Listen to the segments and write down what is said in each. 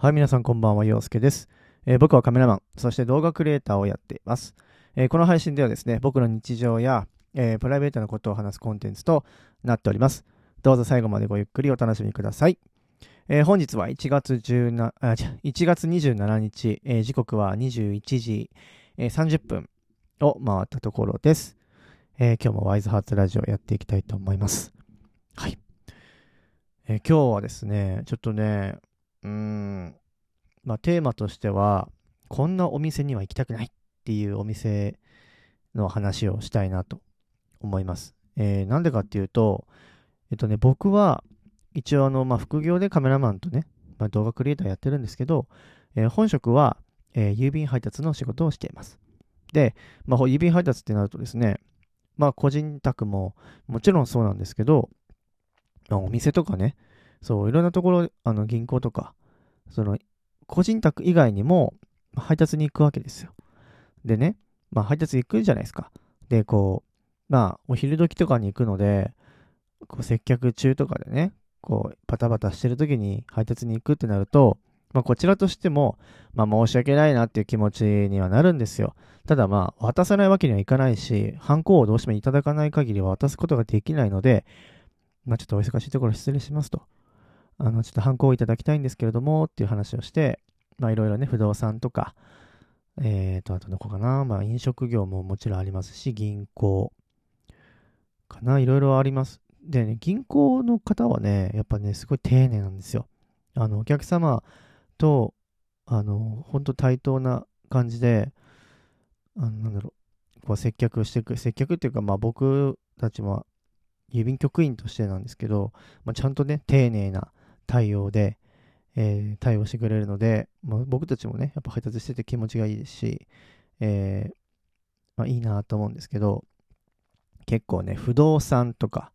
はい、皆さんこんばんは、陽介です、えー僕はカメラマン、そして動画クリエイターをやっています。えーこの配信ではですね、僕の日常や、えープライベートなことを話すコンテンツとなっております。どうぞ最後までごゆっくりお楽しみください。え本日は1月17あ1月27日、え時刻は21時、え30分を回ったところです。え今日もワイズハーツラジオやっていきたいと思います。はい。え今日はですね、ちょっとね、うん、まあテーマとしては、こんなお店には行きたくないっていうお店の話をしたいなと思います。えーなんでかっていうと、えっとね、僕は一応あの、まあ、副業でカメラマンとね、まあ、動画クリエイターやってるんですけど、えー本職は、えー郵便配達の仕事をしています。で、まあ、郵便配達ってなるとですね、まあ、個人宅ももちろんそうなんですけど、お店とかね、そう、いろんなところ、あの、銀行とか、その、個人宅以外にも、配達に行くわけですよ。でね、まあ、配達行くじゃないですか。で、こう、まあ、お昼時とかに行くので、こう、接客中とかでね、こう、バタバタしてる時に配達に行くってなると、まあ、こちらとしても、まあ、申し訳ないなっていう気持ちにはなるんですよ。ただ、まあ、渡さないわけにはいかないし、ハンコをどうしてもいただかない限りは渡すことができないので、まあ、ちょっとお忙しいところ失礼しますと。あの、ちょっとハンコをいただきたいんですけれども、っていう話をして、まあ、いろいろね、不動産とか、えーと、あとどこかな、まあ、飲食業ももちろんありますし、銀行かな、いろいろあります。でね、銀行の方はね、やっぱね、すごい丁寧なんですよ。あの、お客様と、あの、本当対等な感じで、あの、なんだろう、こう接客していく、接客っていうか、まあ僕たちも郵便局員としてなんですけど、まあ、ちゃんとね、丁寧な対応で、えー対応してくれるので、まあ、僕たちもね、やっぱ配達してて気持ちがいいですし、えーまあ、いいなと思うんですけど、結構ね、不動産とか、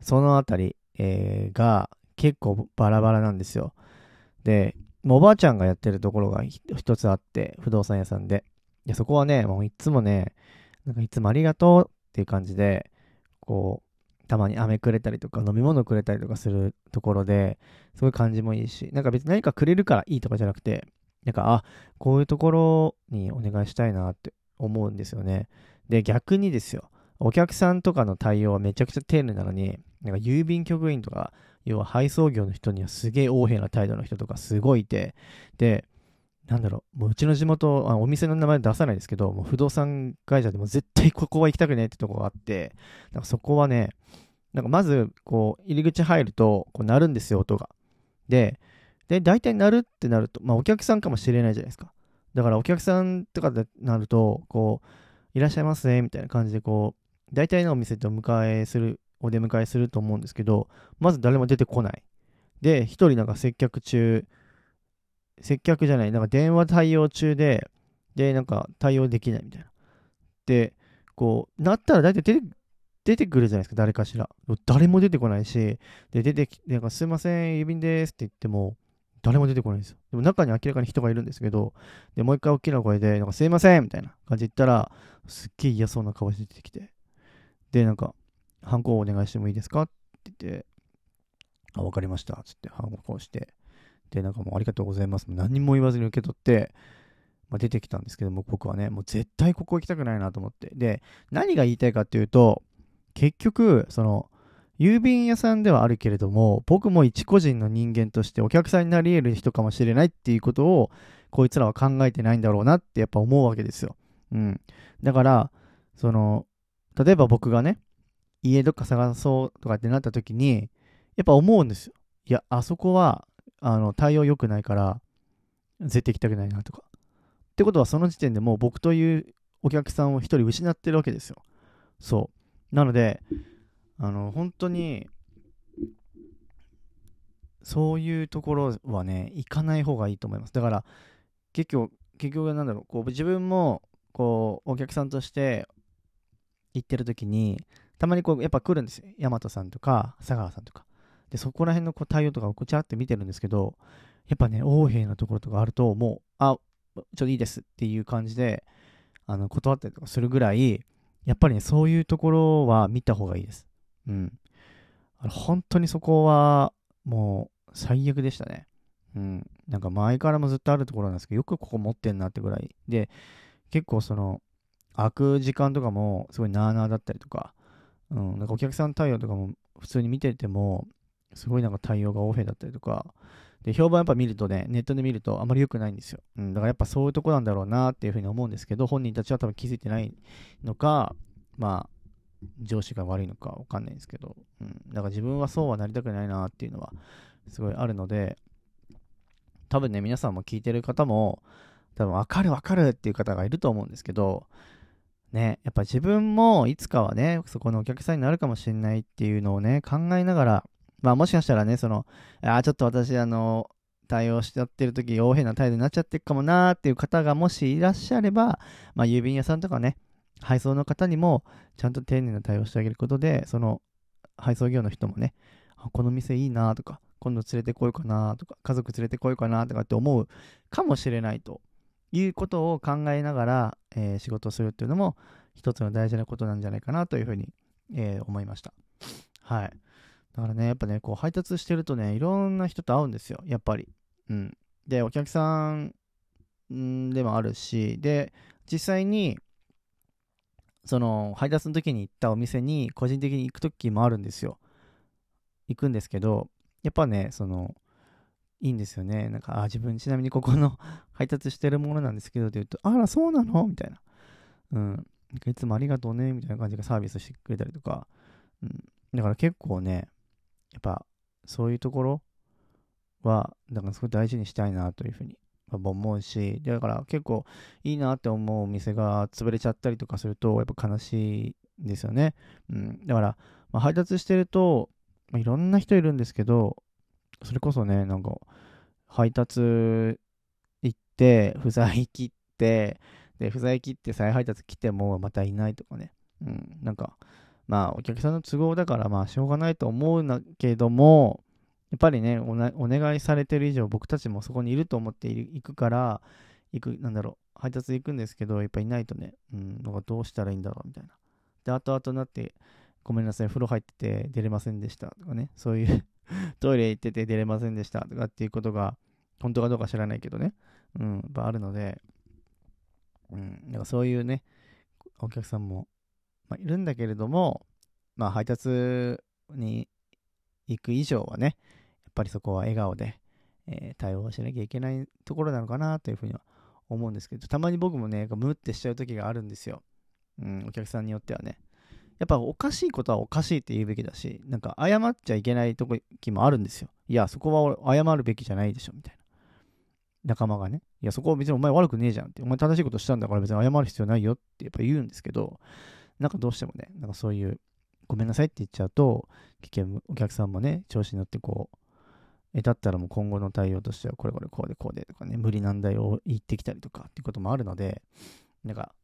そのあたり、えーが結構バラバラなんですよ。で、もうおばあちゃんがやってるところが一つあって、不動産屋さんで。で、そこはね、もういつもね、なんかいつもありがとうっていう感じで、こう、たまに飴くれたりとか飲み物くれたりとかするところで、すごい感じもいいし、なんか別に何かくれるからいいとかじゃなくて、なんか、あ、こういうところにお願いしたいなって思うんですよね。で、逆にですよ、お客さんとかの対応はめちゃくちゃ丁寧なのに、なんか郵便局員とか、要は配送業の人にはすげえ横柄な態度の人とかすごいいて、で、なんだろう、もううちの地元、あお店の名前出さないですけど、もう不動産会社でも絶対ここは行きたくねえってとこがあって、なんかそこはね、なんかまず、こう、入り口入ると、こう、鳴るんですよ、音が。で、で、大体鳴るってなると、まあ、お客さんかもしれないじゃないですか。だから、お客さんとかでなると、こう、いらっしゃいませ、みたいな感じで、こう、大体のお店ってお迎えする、お出迎えすると思うんですけど、まず誰も出てこない。で、一人なんか接客中、接客じゃない、なんか電話対応中で、で、なんか対応できないみたいな。で、こう、なったら大体出て、出てくるじゃないですか、誰かしら。誰も出てこないし、で、出てきて、なんかすいません、郵便ですって言っても、誰も出てこないんですよ。でも中に明らかに人がいるんですけど、で、もう一回大きな声で、なんかすいませんみたいな感じで言ったら、すっげえ嫌そうな顔して出てきて、で、なんか、ハンコをお願いしてもいいですか？って言って、あ、わかりました。つって、ハンコをして、で、なんかもうありがとうございます。何も言わずに受け取って、まあ、出てきたんですけども、僕はね、もう絶対ここ行きたくないなと思って。で、何が言いたいかっていうと、結局、その、郵便屋さんではあるけれども、僕も一個人の人間としてお客さんになり得る人かもしれないっていうことを、こいつらは考えてないんだろうなってやっぱ思うわけですよ。うん。だから、その、例えば僕がね、家どっか探そうとかってなった時に、やっぱ思うんですよ。いや、あそこは、あの、対応良くないから、絶対行きたくないなとか。ってことは、その時点でもう僕というお客さんを一人失ってるわけですよ。そう。なので、あの、本当に、そういうところはね、行かない方がいいと思います。だから、結局、結局なんだろう、こう、自分も、こう、お客さんとして行ってる時に、たまにこう、やっぱ来るんですよ。大和さんとか、佐川さんとか。で、そこら辺のこう対応とかをこうちゃって見てるんですけど、やっぱね、横柄なところとかあると、もう、あ、ちょっといいですっていう感じで、あの、断ったりとかするぐらい、やっぱりね、そういうところは見た方がいいです。うん。本当にそこは、もう、最悪でしたね。うん。なんか前からもずっとあるところなんですけど、よくここ持ってんなってぐらい。で、結構その、開く時間とかもすごいなーなーだったりとか、うん、なんかお客さん対応とかも普通に見てても、すごいなんか対応がオフェだったりとか、で、評判やっぱ見るとね、ネットで見るとあまり良くないんですよ。うん、だからやっぱそういうとこなんだろうなっていうふうに思うんですけど、本人たちは多分気づいてないのか、まあ、上司が悪いのかわかんないんですけど、うん、だから自分はそうはなりたくないなっていうのはすごいあるので、多分ね、皆さんも聞いてる方も、多分分かる分かるっていう方がいると思うんですけど、ね、やっぱ自分もいつかはね、そこのお客さんになるかもしれないっていうのをね、考えながら、まあもしかしたらね、その、ああちょっと私、あの、対応しちゃってる時、横柄な態度になっちゃってるかもなーっていう方がもしいらっしゃれば、まあ郵便屋さんとかね、配送の方にもちゃんと丁寧な対応してあげることで、その配送業の人もね、この店いいなとか、今度連れてこようかなとか、家族連れてこようかなとかって思うかもしれないということを考えながら、えー、仕事をするっていうのも一つの大事なことなんじゃないかなというふうに、えー、思いました。はい。だからね、やっぱね、こう配達してるとね、いろんな人と会うんですよ、やっぱり。うん。で、お客さんでもあるし、で、実際に、その、配達の時に行ったお店に個人的に行く時もあるんですよ。行くんですけど、やっぱね、その、いいんですよね。なんか、あ、自分ちなみにここの 配達してるものなんですけどって言うと、あら、そうなの？みたいな。うん。いつもありがとうね、みたいな感じでサービスしてくれたりとか。うん。だから結構ね、やっぱそういうところは、だからすごい大事にしたいなというふうに思うし、だから結構いいなって思うお店が潰れちゃったりとかすると、やっぱ悲しいんですよね。うん。だから、まあ、配達してると、まあ、いろんな人いるんですけど、それこそね、なんか、配達行って、不在切って、で、不在切って再配達来てもまたいないとかね。うん。なんか、まあ、お客さんの都合だから、まあ、しょうがないと思うんだけども、やっぱりねお、お願いされてる以上、僕たちもそこにいると思って行くから、行く、なんだろう、配達行くんですけど、やっぱいないとね、うん、なんかどうしたらいいんだろう、みたいな。で、後々になって、ごめんなさい、風呂入ってて出れませんでしたとかね、そういう トイレ行ってて出れませんでしたとかっていうことが、本当かどうか知らないけどね、うん、やっぱあるので、うん、なんかそういうね、お客さんもまあ、いるんだけれども、まあ、配達に行く以上はね、やっぱりそこは笑顔で、えー、対応しなきゃいけないところなのかなというふうには思うんですけど、たまに僕もね、ムってしちゃう時があるんですよ。うん、お客さんによってはね。やっぱおかしいことはおかしいって言うべきだし、なんか謝っちゃいけない時もあるんですよ。いや、そこは謝るべきじゃないでしょ、みたいな。仲間がね。いや、そこは別にお前悪くねえじゃんって。お前正しいことしたんだから別に謝る必要ないよってやっぱ言うんですけど、なんかどうしてもね、なんかそういう、ごめんなさいって言っちゃうと、結局お客さんもね、調子に乗ってこう、え、だったらもう今後の対応としてはこれこれこうでこうでとかね、無理難題を言ってきたりとかっていうこともあるので、なんか、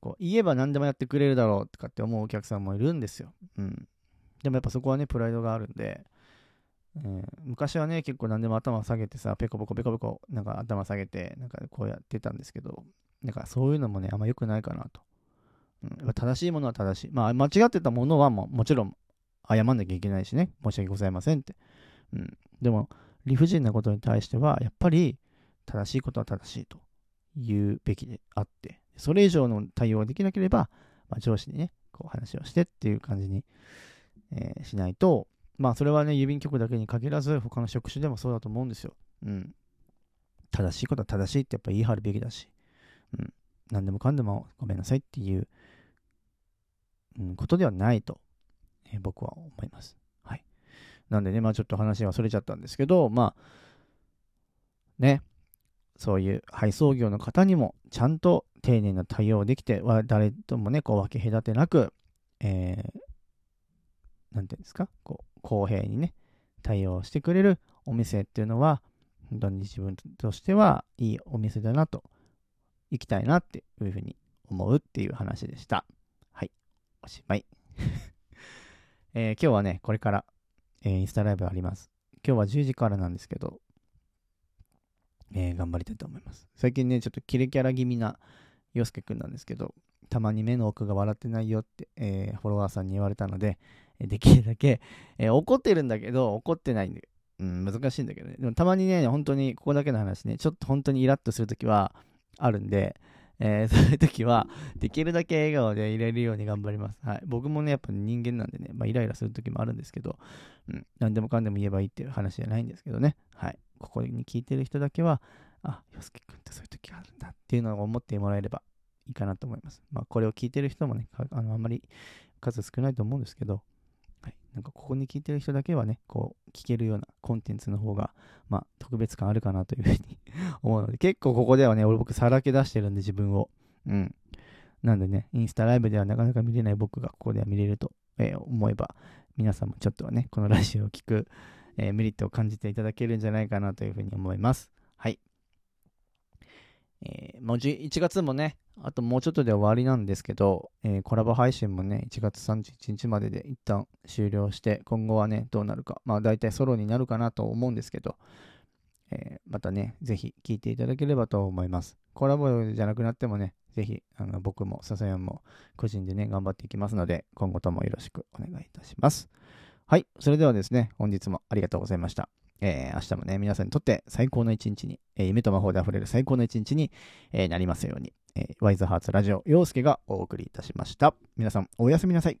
こう、言えば何でもやってくれるだろうとかって思うお客さんもいるんですよ。うん。でもやっぱそこはね、プライドがあるんで、えー、昔はね、結構何でも頭下げてさ、ペコペコペコペコ、なんか頭下げて、なんかこうやってたんですけど、なんかそういうのもね、あんま良くないかなと。うん、正しいものは正しい。まあ、間違ってたものはももちろん謝んなきゃいけないしね、申し訳ございませんって。うん、でも、理不尽なことに対しては、やっぱり正しいことは正しいと言うべきであって、それ以上の対応ができなければ、まあ、上司にね、こう話をしてっていう感じに、えー、しないと、まあそれはね、郵便局だけに限らず、他の職種でもそうだと思うんですよ。うん。正しいことは正しいってやっぱ言い張るべきだし、うん。何でもかんでもごめんなさいっていう、ことではないと、え、僕は思います。はい。なんでね、まあちょっと話はそれちゃったんですけど、まあ、ね、そういう配送業の方にもちゃんと丁寧な対応できて、誰ともね、こう分け隔てなく、えー、なんていうんですか、こう、公平にね、対応してくれるお店っていうのは、本当に自分としてはいいお店だなと、行きたいなっていうふうに思うっていう話でした。おしまい。えー、今日はね、これから、えー、インスタライブあります。今日は10時からなんですけど、えー、頑張りたいと思います。最近ね、ちょっとキレキャラ気味な洋介くんなんですけど、たまに目の奥が笑ってないよって、えー、フォロワーさんに言われたので、できるだけ、えー、怒ってるんだけど、怒ってないんで、うん、難しいんだけどね。でもたまにね、本当にここだけの話ね、ちょっと本当にイラッとするときはあるんで、えー、そういう時は、できるだけ笑顔でいれるように頑張ります。はい。僕もね、やっぱ人間なんでね、まあ、イライラする時もあるんですけど、うん、何でもかんでも言えばいいっていう話じゃないんですけどね。はい。ここに聞いてる人だけは、あ、洋介くんってそういう時があるんだっていうのを思ってもらえればいいかなと思います。まあ、これを聞いてる人もね、あのあんまり数少ないと思うんですけど、はい、なんかここに聞いてる人だけはね、こう、聞けるようなコンテンツの方が、まあ、特別感あるかなというふうに 思うので、結構ここではね、俺僕さらけ出してるんで、自分を。うん。なんでね、インスタライブではなかなか見れない僕がここでは見れると、えー、思えば、皆さんもちょっとはね、このラジオを聞く、えー、メリットを感じていただけるんじゃないかなというふうに思います。はい。えー、もう1月もね、あともうちょっとで終わりなんですけど、えー、コラボ配信もね、1月31日までで一旦終了して、今後はね、どうなるか。まあ大体ソロになるかなと思うんですけど、えー、またね、ぜひ聴いていただければと思います。コラボじゃなくなってもね、ぜひ、あの僕も笹山も個人でね、頑張っていきますので、今後ともよろしくお願いいたします。はい、それではですね、本日もありがとうございました。えー、明日もね、皆さんにとって最高の一日に、えー、夢と魔法で溢れる最高の一日に、えー、なりますように、えー、ワイズハーツラジオ、陽介がお送りいたしました。皆さん、おやすみなさい。